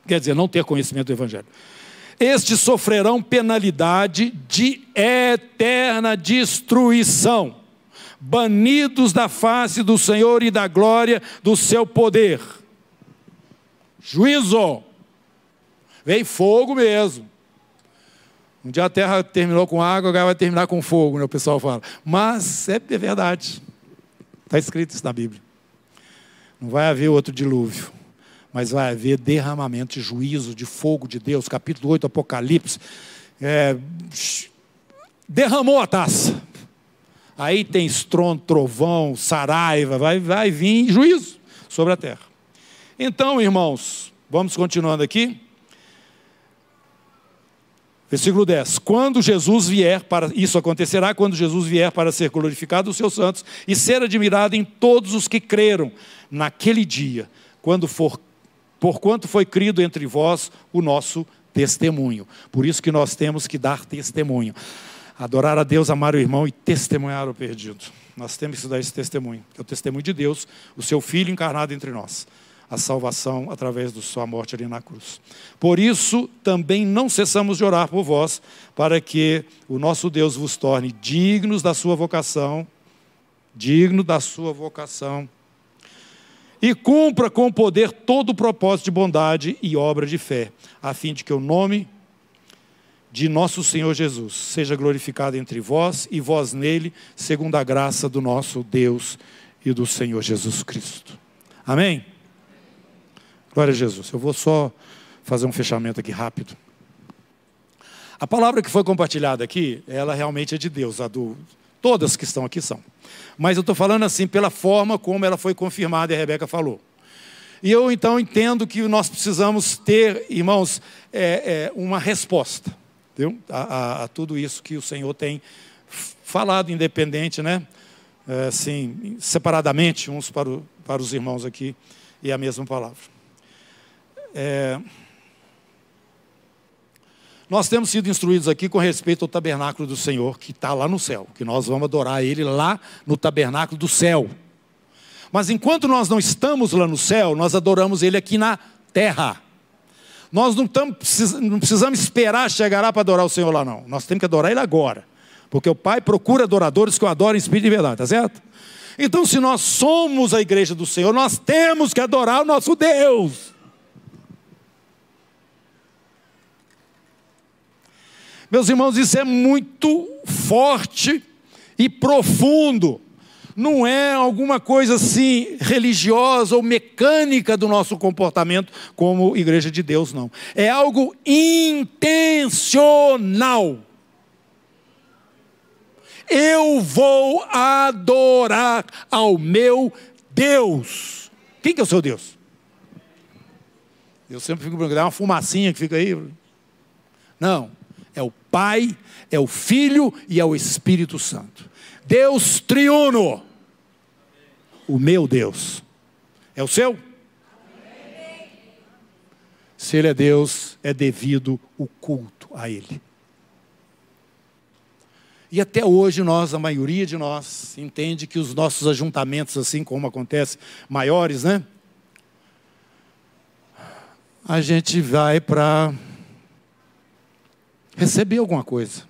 S1: Quer dizer, não ter conhecimento do Evangelho. Estes sofrerão penalidade de eterna destruição, banidos da face do Senhor e da glória do seu poder Juízo. Vem fogo mesmo. Um dia a terra terminou com água, agora vai terminar com fogo, né? o pessoal fala. Mas é, verdade. Está escrito isso na Bíblia. Não vai haver outro dilúvio, mas vai haver derramamento de juízo, de fogo de Deus. Capítulo 8, Apocalipse. É, derramou a taça. Aí tem estrondo, trovão, saraiva, vai, vai vir juízo sobre a terra. Então, irmãos, vamos continuando aqui. Versículo 10: Quando Jesus vier para, isso acontecerá quando Jesus vier para ser glorificado os seus santos e ser admirado em todos os que creram naquele dia, quando for, porquanto foi crido entre vós o nosso testemunho. Por isso que nós temos que dar testemunho. Adorar a Deus, amar o irmão e testemunhar o perdido. Nós temos que dar esse testemunho, que é o testemunho de Deus, o seu Filho encarnado entre nós a salvação através da sua morte ali na cruz. Por isso, também não cessamos de orar por vós, para que o nosso Deus vos torne dignos da sua vocação, digno da sua vocação, e cumpra com poder todo o propósito de bondade e obra de fé, a fim de que o nome de nosso Senhor Jesus seja glorificado entre vós e vós nele, segundo a graça do nosso Deus e do Senhor Jesus Cristo. Amém? Glória a Jesus. Eu vou só fazer um fechamento aqui rápido. A palavra que foi compartilhada aqui, ela realmente é de Deus, a do Todas que estão aqui são. Mas eu estou falando assim pela forma como ela foi confirmada e a Rebeca falou. E eu então entendo que nós precisamos ter, irmãos, é, é, uma resposta a, a, a, tudo isso que o Senhor tem falado, independente, né? É, assim, separadamente, uns para, o, para os irmãos aqui, e a mesma palavra. É, nós temos sido instruídos aqui com respeito ao tabernáculo do Senhor, que está lá no céu, que nós vamos adorar Ele lá no tabernáculo do céu. Mas enquanto nós não estamos lá no céu, nós adoramos Ele aqui na terra. Nós não, tamo, não precisamos esperar chegar lá para adorar o Senhor lá, não. Nós temos que adorar Ele agora. Porque o Pai procura adoradores que o adorem em espírito e verdade, tá certo? Então, se nós somos a igreja do Senhor, nós temos que adorar o nosso Deus. Meus irmãos, isso é muito forte e profundo. Não é alguma coisa assim religiosa ou mecânica do nosso comportamento como igreja de Deus, não. É algo intencional. Eu vou adorar ao meu Deus. Quem que é o seu Deus? Eu sempre fico perguntando, é uma fumacinha que fica aí. Não Pai, é o Filho e é o Espírito Santo. Deus triuno. O meu Deus. É o seu? Se Ele é Deus, é devido o culto a Ele. E até hoje nós, a maioria de nós, entende que os nossos ajuntamentos, assim como acontece, maiores, né? A gente vai para receber alguma coisa.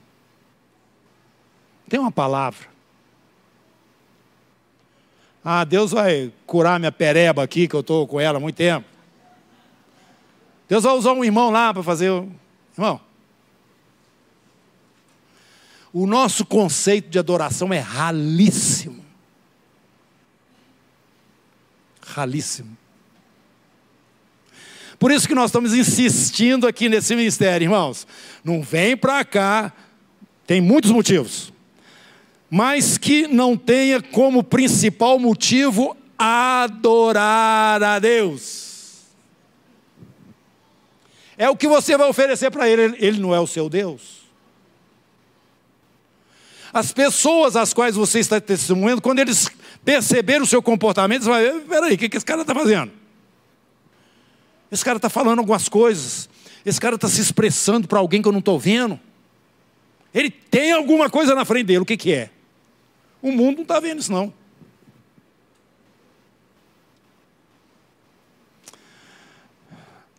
S1: Tem uma palavra. Ah, Deus vai curar minha pereba aqui, que eu estou com ela há muito tempo. Deus vai usar um irmão lá para fazer. Irmão, o nosso conceito de adoração é ralíssimo. Ralíssimo. Por isso que nós estamos insistindo aqui nesse ministério, irmãos. Não vem para cá, tem muitos motivos, mas que não tenha como principal motivo adorar a Deus. É o que você vai oferecer para Ele, Ele não é o seu Deus. As pessoas às quais você está testemunhando, quando eles perceberem o seu comportamento, eles vão ver, peraí, o que esse cara está fazendo? Esse cara está falando algumas coisas. Esse cara está se expressando para alguém que eu não estou vendo. Ele tem alguma coisa na frente dele. O que, que é? O mundo não está vendo isso, não.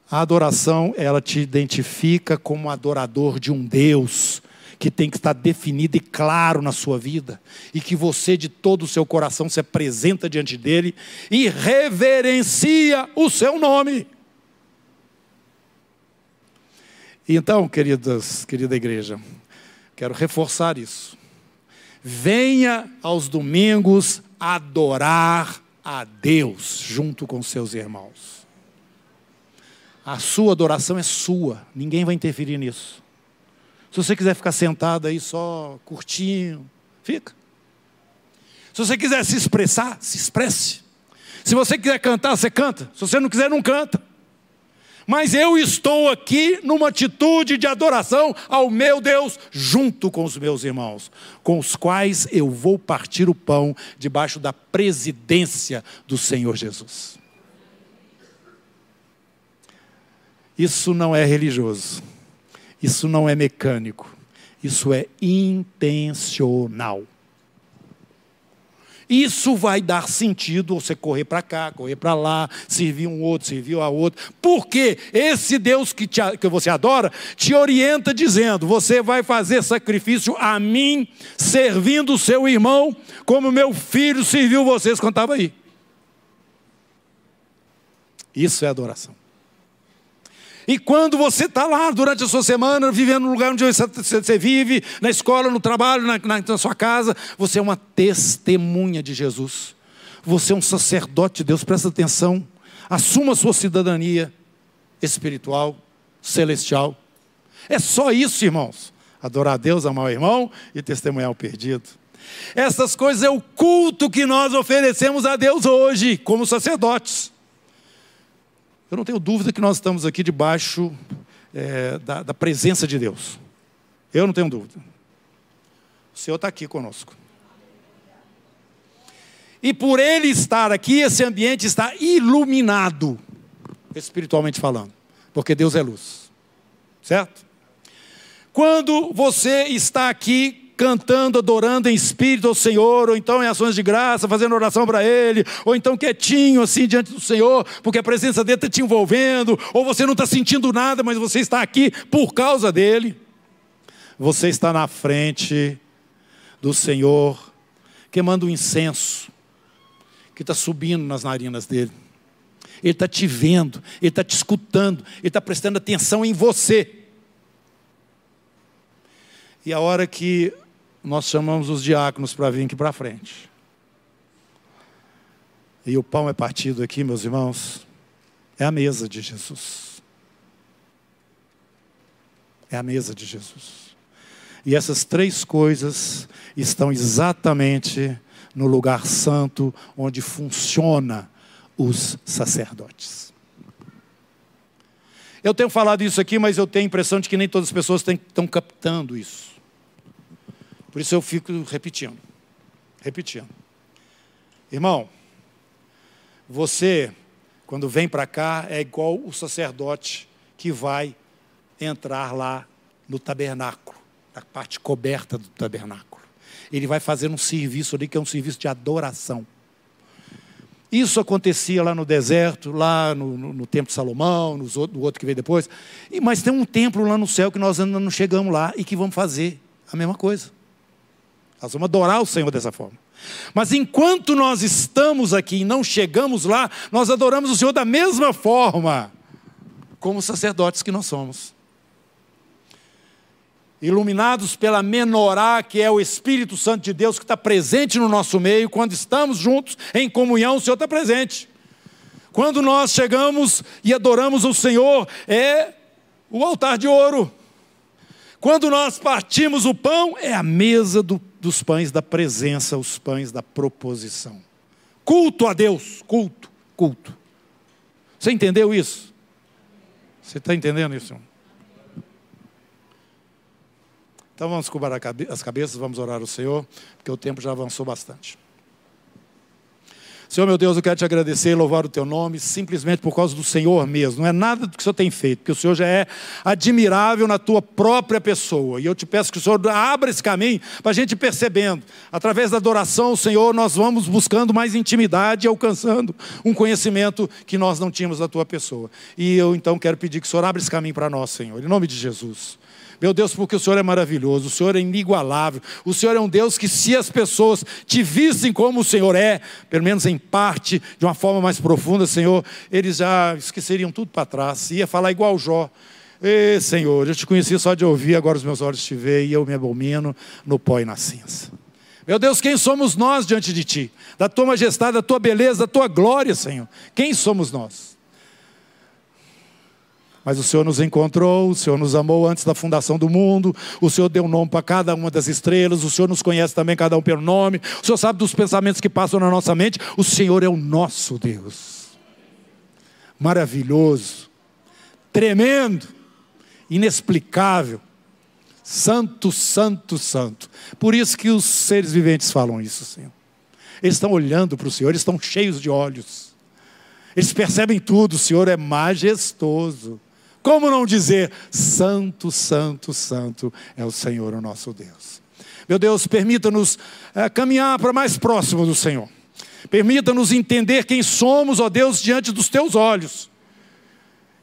S1: A adoração, ela te identifica como adorador de um Deus que tem que estar definido e claro na sua vida, e que você de todo o seu coração se apresenta diante dele e reverencia o seu nome. Então, queridas, querida igreja, quero reforçar isso. Venha aos domingos adorar a Deus junto com seus irmãos. A sua adoração é sua, ninguém vai interferir nisso. Se você quiser ficar sentado aí só curtinho, fica. Se você quiser se expressar, se expresse. Se você quiser cantar, você canta. Se você não quiser, não canta. Mas eu estou aqui numa atitude de adoração ao meu Deus, junto com os meus irmãos, com os quais eu vou partir o pão debaixo da presidência do Senhor Jesus. Isso não é religioso, isso não é mecânico, isso é intencional. Isso vai dar sentido você correr para cá, correr para lá, servir um outro, servir a outro. Porque esse Deus que, te, que você adora te orienta dizendo: você vai fazer sacrifício a mim, servindo o seu irmão, como meu filho serviu vocês quando estava aí. Isso é adoração. E quando você está lá durante a sua semana, vivendo no lugar onde você vive, na escola, no trabalho, na, na, na sua casa, você é uma testemunha de Jesus. Você é um sacerdote de Deus, presta atenção. Assuma a sua cidadania espiritual, celestial. É só isso, irmãos. Adorar a Deus, amar o irmão e testemunhar o perdido. Essas coisas é o culto que nós oferecemos a Deus hoje, como sacerdotes. Eu não tenho dúvida que nós estamos aqui debaixo é, da, da presença de Deus. Eu não tenho dúvida. O Senhor está aqui conosco. E por Ele estar aqui, esse ambiente está iluminado, espiritualmente falando, porque Deus é luz. Certo? Quando você está aqui cantando, adorando em espírito ao Senhor, ou então em ações de graça, fazendo oração para Ele, ou então quietinho assim diante do Senhor, porque a presença dele está te envolvendo, ou você não está sentindo nada, mas você está aqui por causa dele. Você está na frente do Senhor, queimando um incenso que está subindo nas narinas dele. Ele está te vendo, ele está te escutando, ele está prestando atenção em você. E a hora que nós chamamos os diáconos para vir aqui para frente. E o pão é partido aqui, meus irmãos, é a mesa de Jesus. É a mesa de Jesus. E essas três coisas estão exatamente no lugar santo onde funciona os sacerdotes. Eu tenho falado isso aqui, mas eu tenho a impressão de que nem todas as pessoas estão captando isso. Por isso eu fico repetindo, repetindo. Irmão, você, quando vem para cá, é igual o sacerdote que vai entrar lá no tabernáculo, na parte coberta do tabernáculo. Ele vai fazer um serviço ali que é um serviço de adoração. Isso acontecia lá no deserto, lá no, no, no Templo de Salomão, no outro, que veio depois. E, mas tem um templo lá no céu que nós ainda não chegamos lá e que vamos fazer a mesma coisa. Nós vamos adorar o Senhor dessa forma. Mas enquanto nós estamos aqui e não chegamos lá, nós adoramos o Senhor da mesma forma, como sacerdotes que nós somos. Iluminados pela menorá, que é o Espírito Santo de Deus que está presente no nosso meio, quando estamos juntos em comunhão, o Senhor está presente. Quando nós chegamos e adoramos o Senhor, é o altar de ouro. Quando nós partimos o pão, é a mesa do, dos pães da presença, os pães da proposição. Culto a Deus, culto, culto. Você entendeu isso? Você está entendendo isso? Então vamos cobrar as cabeças, vamos orar ao Senhor, porque o tempo já avançou bastante. Senhor meu Deus, eu quero te agradecer e louvar o teu nome, simplesmente por causa do Senhor mesmo. Não é nada do que o Senhor tem feito, porque o Senhor já é admirável na tua própria pessoa. E eu te peço que o Senhor abra esse caminho para a gente ir percebendo. Através da adoração ao Senhor, nós vamos buscando mais intimidade e alcançando um conhecimento que nós não tínhamos da tua pessoa. E eu então quero pedir que o Senhor abra esse caminho para nós, Senhor, em nome de Jesus. Meu Deus, porque o Senhor é maravilhoso, o Senhor é inigualável, o Senhor é um Deus que, se as pessoas te vissem como o Senhor é, pelo menos em parte, de uma forma mais profunda, Senhor, eles já esqueceriam tudo para trás, ia falar igual Jó. Ê, Senhor, eu te conheci só de ouvir, agora os meus olhos te veem e eu me abomino no pó e na cinza. Meu Deus, quem somos nós diante de Ti? Da Tua majestade, da Tua beleza, da Tua glória, Senhor. Quem somos nós? Mas o Senhor nos encontrou, o Senhor nos amou antes da fundação do mundo, o Senhor deu nome para cada uma das estrelas, o Senhor nos conhece também cada um pelo nome, o Senhor sabe dos pensamentos que passam na nossa mente, o Senhor é o nosso Deus. Maravilhoso, tremendo, inexplicável, santo, santo, santo. Por isso que os seres viventes falam isso, Senhor. Eles estão olhando para o Senhor, eles estão cheios de olhos. Eles percebem tudo, o Senhor é majestoso. Como não dizer, Santo, Santo, Santo é o Senhor, o nosso Deus. Meu Deus, permita-nos é, caminhar para mais próximo do Senhor. Permita-nos entender quem somos, ó Deus, diante dos teus olhos.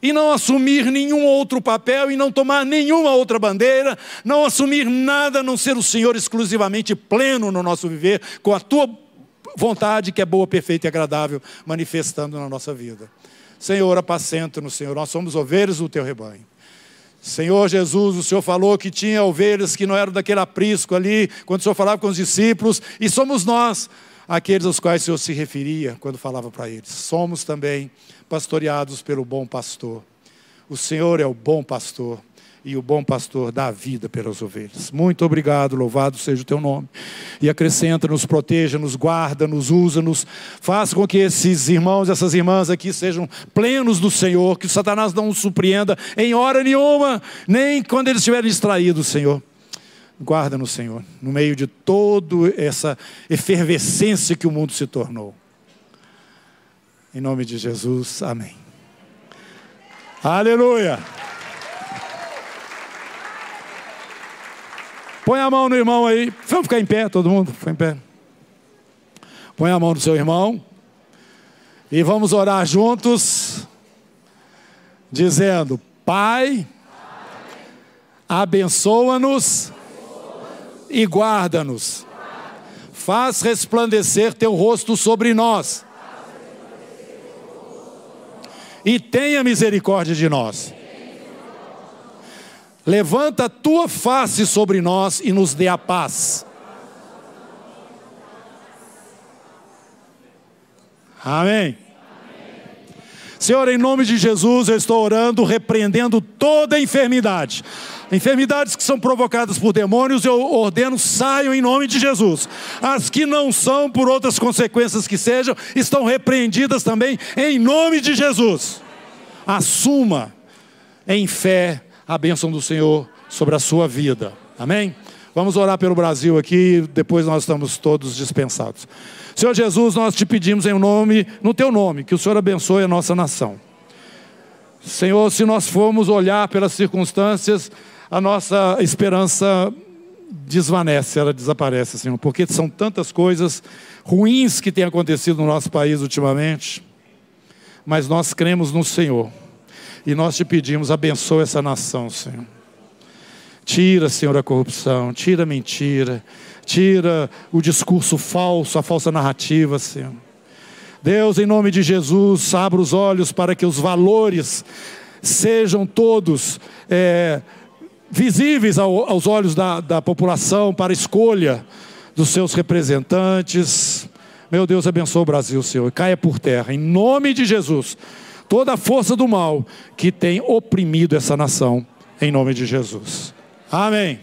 S1: E não assumir nenhum outro papel e não tomar nenhuma outra bandeira, não assumir nada a não ser o Senhor exclusivamente pleno no nosso viver, com a tua vontade que é boa, perfeita e agradável, manifestando na nossa vida. Senhor, apacenta no Senhor, nós somos ovelhas do teu rebanho. Senhor Jesus, o Senhor falou que tinha ovelhas que não eram daquele aprisco ali, quando o Senhor falava com os discípulos, e somos nós, aqueles aos quais o Senhor se referia quando falava para eles. Somos também pastoreados pelo bom pastor. O Senhor é o bom pastor, e o bom pastor dá a vida pelas ovelhas. Muito obrigado, louvado seja o teu nome. E acrescenta, nos proteja, nos guarda, nos usa, nos faça com que esses irmãos, essas irmãs aqui sejam plenos do Senhor, que Satanás não os surpreenda em hora nenhuma, nem quando eles estiverem distraídos, Senhor. Guarda no Senhor, no meio de toda essa efervescência que o mundo se tornou. Em nome de Jesus, amém. Aleluia. Põe a mão no irmão aí. Vamos ficar em pé, todo mundo? Fica em pé. Põe a mão no seu irmão. E vamos orar juntos, dizendo: Pai, abençoa-nos e guarda-nos. Faz resplandecer teu rosto sobre nós. E tenha misericórdia de nós. Levanta a tua face sobre nós e nos dê a paz. Amém. Senhor, em nome de Jesus, eu estou orando, repreendendo toda enfermidade. Enfermidades que são provocadas por demônios, eu ordeno, saiam em nome de Jesus. As que não são, por outras consequências que sejam, estão repreendidas também em nome de Jesus. Assuma em fé a bênção do Senhor sobre a sua vida. Amém? Vamos orar pelo Brasil aqui, depois nós estamos todos dispensados. Senhor Jesus, nós te pedimos em nome, no teu nome, que o Senhor abençoe a nossa nação. Senhor, se nós formos olhar pelas circunstâncias, a nossa esperança desvanece, ela desaparece, Senhor, porque são tantas coisas ruins que têm acontecido no nosso país ultimamente, mas nós cremos no Senhor e nós te pedimos, abençoa essa nação, Senhor. Tira, Senhor, a corrupção, tira a mentira, tira o discurso falso, a falsa narrativa, Senhor. Deus, em nome de Jesus, abra os olhos para que os valores sejam todos é, visíveis ao, aos olhos da, da população para escolha dos seus representantes. Meu Deus, abençoe o Brasil, Senhor, e caia por terra, em nome de Jesus toda a força do mal que tem oprimido essa nação, em nome de Jesus. Amém.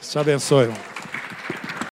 S1: Te abençoe. Irmão.